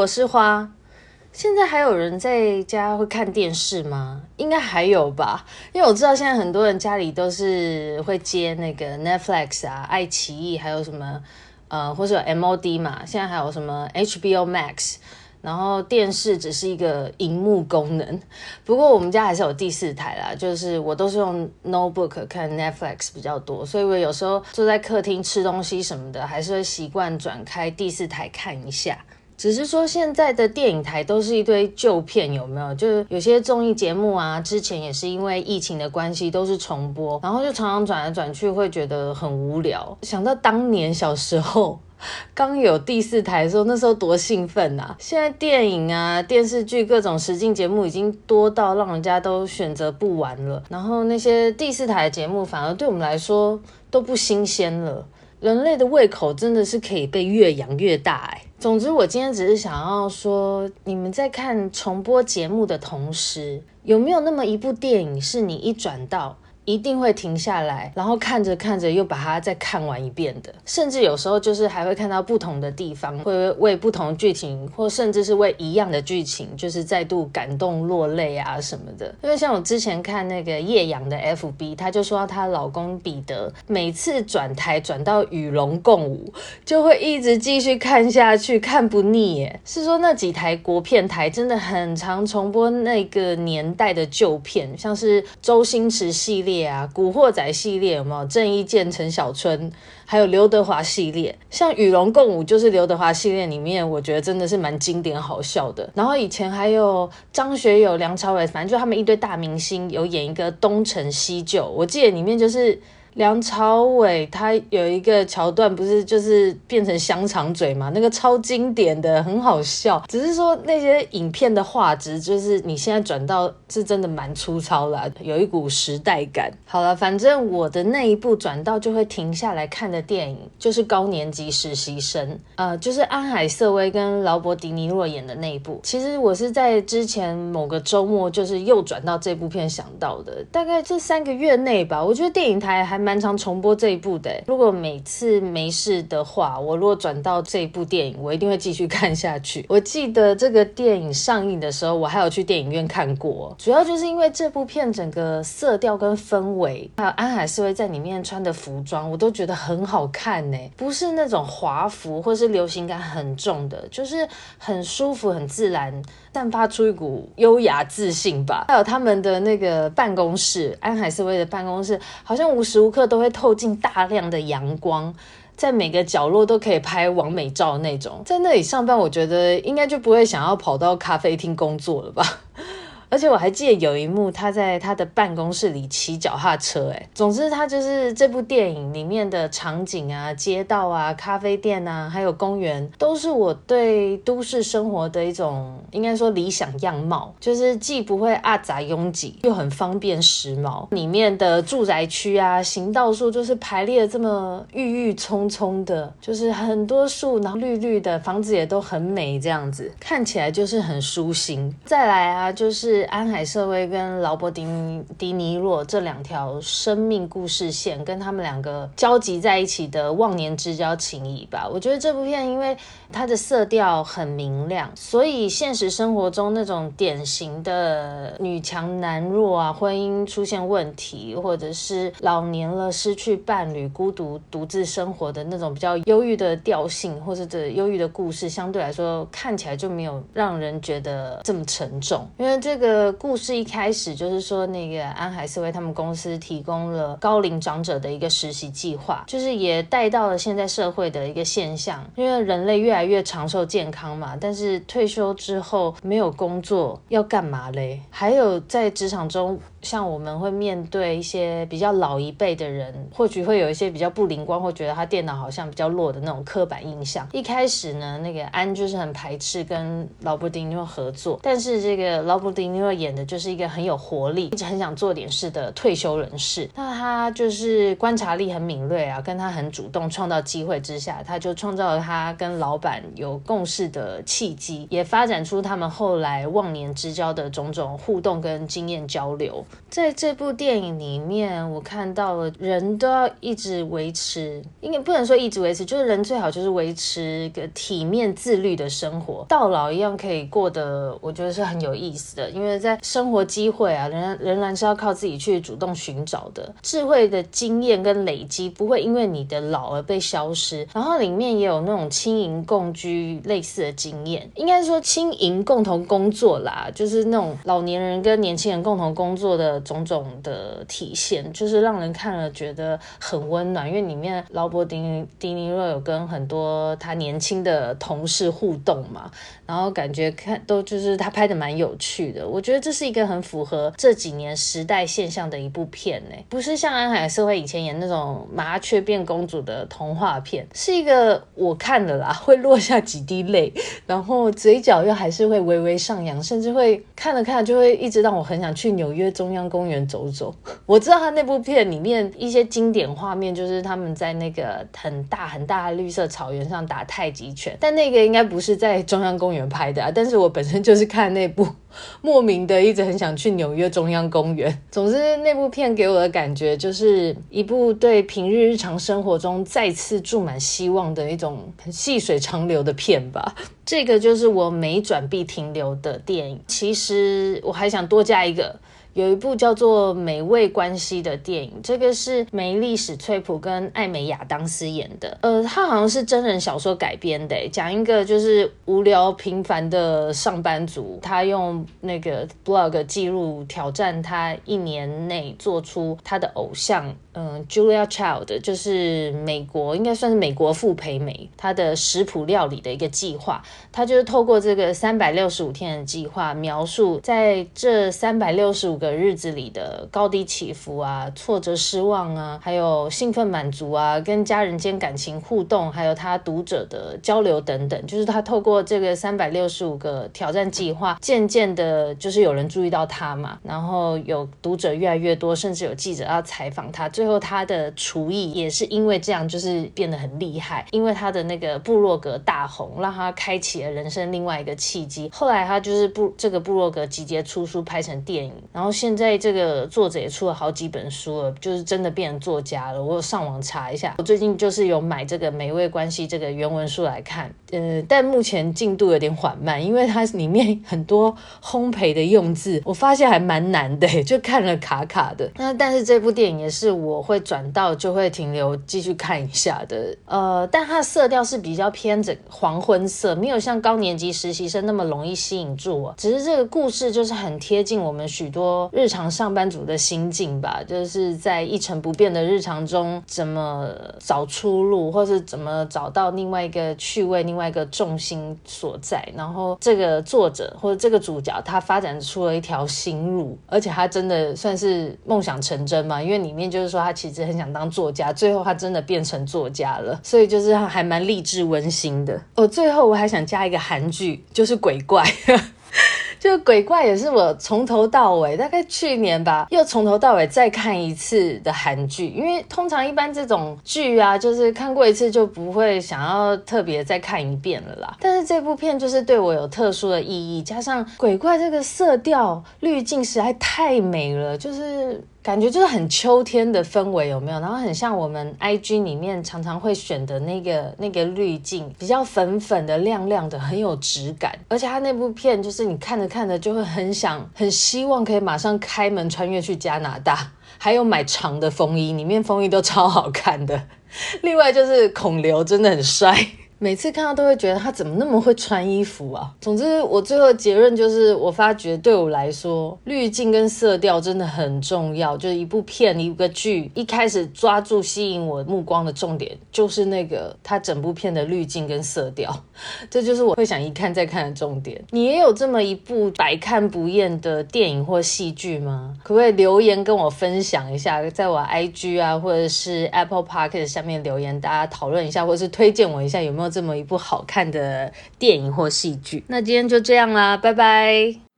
我是花。现在还有人在家会看电视吗？应该还有吧，因为我知道现在很多人家里都是会接那个 Netflix 啊、爱奇艺，还有什么呃，或是有 MOD 嘛。现在还有什么 HBO Max，然后电视只是一个荧幕功能。不过我们家还是有第四台啦，就是我都是用 notebook 看 Netflix 比较多，所以我有时候坐在客厅吃东西什么的，还是会习惯转开第四台看一下。只是说现在的电影台都是一堆旧片，有没有？就是有些综艺节目啊，之前也是因为疫情的关系都是重播，然后就常常转来转去，会觉得很无聊。想到当年小时候刚有第四台的时候，那时候多兴奋啊！现在电影啊、电视剧各种实境节目已经多到让人家都选择不玩了，然后那些第四台的节目反而对我们来说都不新鲜了。人类的胃口真的是可以被越养越大哎。总之，我今天只是想要说，你们在看重播节目的同时，有没有那么一部电影是你一转到，一定会停下来，然后看着看着又把它再看完一遍的，甚至有时候就是还会看到不同的地方，会为不同剧情，或甚至是为一样的剧情，就是再度感动落泪啊什么的。因为像我之前看那个叶阳的 FB，她就说她老公彼得每次转台转到与龙共舞，就会一直继续看下去，看不腻耶。是说那几台国片台真的很常重播那个年代的旧片，像是周星驰系列。啊，古惑仔系列有没有？郑伊健、陈小春，还有刘德华系列，像《与龙共舞》就是刘德华系列里面，我觉得真的是蛮经典好笑的。然后以前还有张学友、梁朝伟，反正就他们一堆大明星有演一个《东成西就》，我记得里面就是。梁朝伟他有一个桥段，不是就是变成香肠嘴嘛？那个超经典的，很好笑。只是说那些影片的画质，就是你现在转到是真的蛮粗糙啦，有一股时代感。好了，反正我的那一部转到就会停下来看的电影，就是高年级实习生，呃，就是安海瑟薇跟劳勃迪尼洛演的那一部。其实我是在之前某个周末，就是又转到这部片想到的，大概这三个月内吧。我觉得电影台还。蛮常重播这一部的，如果每次没事的话，我如果转到这一部电影，我一定会继续看下去。我记得这个电影上映的时候，我还有去电影院看过，主要就是因为这部片整个色调跟氛围，还有安海瑟薇在里面穿的服装，我都觉得很好看呢。不是那种华服或是流行感很重的，就是很舒服、很自然。散发出一股优雅自信吧。还有他们的那个办公室，安海瑟薇的办公室，好像无时无刻都会透进大量的阳光，在每个角落都可以拍完美照那种。在那里上班，我觉得应该就不会想要跑到咖啡厅工作了吧。而且我还记得有一幕，他在他的办公室里骑脚踏车，哎，总之他就是这部电影里面的场景啊、街道啊、咖啡店啊，还有公园，都是我对都市生活的一种应该说理想样貌，就是既不会啊杂拥挤，又很方便时髦。里面的住宅区啊，行道树就是排列这么郁郁葱葱的，就是很多树，然后绿绿的，房子也都很美，这样子看起来就是很舒心。再来啊，就是。安海瑟薇跟劳勃迪尼迪尼洛这两条生命故事线，跟他们两个交集在一起的忘年之交情谊吧。我觉得这部片因为它的色调很明亮，所以现实生活中那种典型的女强男弱啊，婚姻出现问题，或者是老年了失去伴侣，孤独独自生活的那种比较忧郁的调性，或者这忧郁的故事，相对来说看起来就没有让人觉得这么沉重，因为这个。的故事一开始就是说，那个安海瑟薇他们公司提供了高龄长者的一个实习计划，就是也带到了现在社会的一个现象，因为人类越来越长寿健康嘛，但是退休之后没有工作要干嘛嘞？还有在职场中。像我们会面对一些比较老一辈的人，或许会有一些比较不灵光，或觉得他电脑好像比较弱的那种刻板印象。一开始呢，那个安就是很排斥跟劳勃迪尼洛合作，但是这个劳勃迪尼洛演的就是一个很有活力，一直很想做点事的退休人士。那他就是观察力很敏锐啊，跟他很主动创造机会之下，他就创造了他跟老板有共事的契机，也发展出他们后来忘年之交的种种互动跟经验交流。在这部电影里面，我看到了人都要一直维持，应该不能说一直维持，就是人最好就是维持个体面自律的生活，到老一样可以过得，我觉得是很有意思的。因为在生活机会啊，仍然仍然是要靠自己去主动寻找的。智慧的经验跟累积不会因为你的老而被消失。然后里面也有那种轻盈共居类似的经验，应该说轻盈共同工作啦，就是那种老年人跟年轻人共同工作的。种种的体现，就是让人看了觉得很温暖，因为里面劳勃迪尼迪尼洛有跟很多他年轻的同事互动嘛，然后感觉看都就是他拍的蛮有趣的。我觉得这是一个很符合这几年时代现象的一部片呢，不是像安海瑟薇以前演那种麻雀变公主的童话片，是一个我看了啦会落下几滴泪，然后嘴角又还是会微微上扬，甚至会看了看就会一直让我很想去纽约中中央公园走走，我知道他那部片里面一些经典画面，就是他们在那个很大很大的绿色草原上打太极拳，但那个应该不是在中央公园拍的啊。但是我本身就是看那部，莫名的一直很想去纽约中央公园。总之，那部片给我的感觉就是一部对平日日常生活中再次注满希望的一种细水长流的片吧。这个就是我每转必停留的电影。其实我还想多加一个。有一部叫做《美味关系》的电影，这个是梅丽史翠普跟艾美亚当斯演的。呃，他好像是真人小说改编的，讲一个就是无聊平凡的上班族，他用那个 blog 记录挑战他一年内做出他的偶像。嗯，Julia Child 就是美国，应该算是美国傅培梅，她的食谱料理的一个计划。他就是透过这个三百六十五天的计划，描述在这三百六十五个日子里的高低起伏啊，挫折、失望啊，还有兴奋、满足啊，跟家人间感情互动，还有他读者的交流等等。就是他透过这个三百六十五个挑战计划，渐渐的，就是有人注意到他嘛，然后有读者越来越多，甚至有记者要采访他。最后，他的厨艺也是因为这样，就是变得很厉害。因为他的那个部落格大红，让他开启了人生另外一个契机。后来他就是部这个部落格集结出书，拍成电影。然后现在这个作者也出了好几本书了，就是真的变成作家了。我有上网查一下，我最近就是有买这个《美味关系》这个原文书来看。呃，但目前进度有点缓慢，因为它里面很多烘焙的用字，我发现还蛮难的，就看了卡卡的。那但是这部电影也是我。会转到就会停留继续看一下的，呃，但它的色调是比较偏着黄昏色，没有像高年级实习生那么容易吸引住我。只是这个故事就是很贴近我们许多日常上班族的心境吧，就是在一成不变的日常中怎么找出路，或是怎么找到另外一个趣味、另外一个重心所在。然后这个作者或者这个主角他发展出了一条新路，而且他真的算是梦想成真嘛，因为里面就是说他。其实很想当作家，最后他真的变成作家了，所以就是还蛮励志温馨的。哦，最后我还想加一个韩剧，就是《鬼怪》。就鬼怪也是我从头到尾，大概去年吧，又从头到尾再看一次的韩剧。因为通常一般这种剧啊，就是看过一次就不会想要特别再看一遍了啦。但是这部片就是对我有特殊的意义，加上鬼怪这个色调滤镜实在太美了，就是。感觉就是很秋天的氛围，有没有？然后很像我们 IG 里面常常会选的那个那个滤镜，比较粉粉的、亮亮的，很有质感。而且他那部片就是你看着看着就会很想、很希望可以马上开门穿越去加拿大，还有买长的风衣，里面风衣都超好看的。另外就是孔刘真的很帅。每次看到都会觉得他怎么那么会穿衣服啊！总之，我最后的结论就是，我发觉对我来说，滤镜跟色调真的很重要。就是一部片、一个剧，一开始抓住吸引我目光的重点，就是那个他整部片的滤镜跟色调。这就是我会想一看再看的重点。你也有这么一部百看不厌的电影或戏剧吗？可不可以留言跟我分享一下，在我 IG 啊，或者是 Apple Podcast 下面留言，大家讨论一下，或者是推荐我一下有没有这么一部好看的电影或戏剧，那今天就这样啦，拜拜。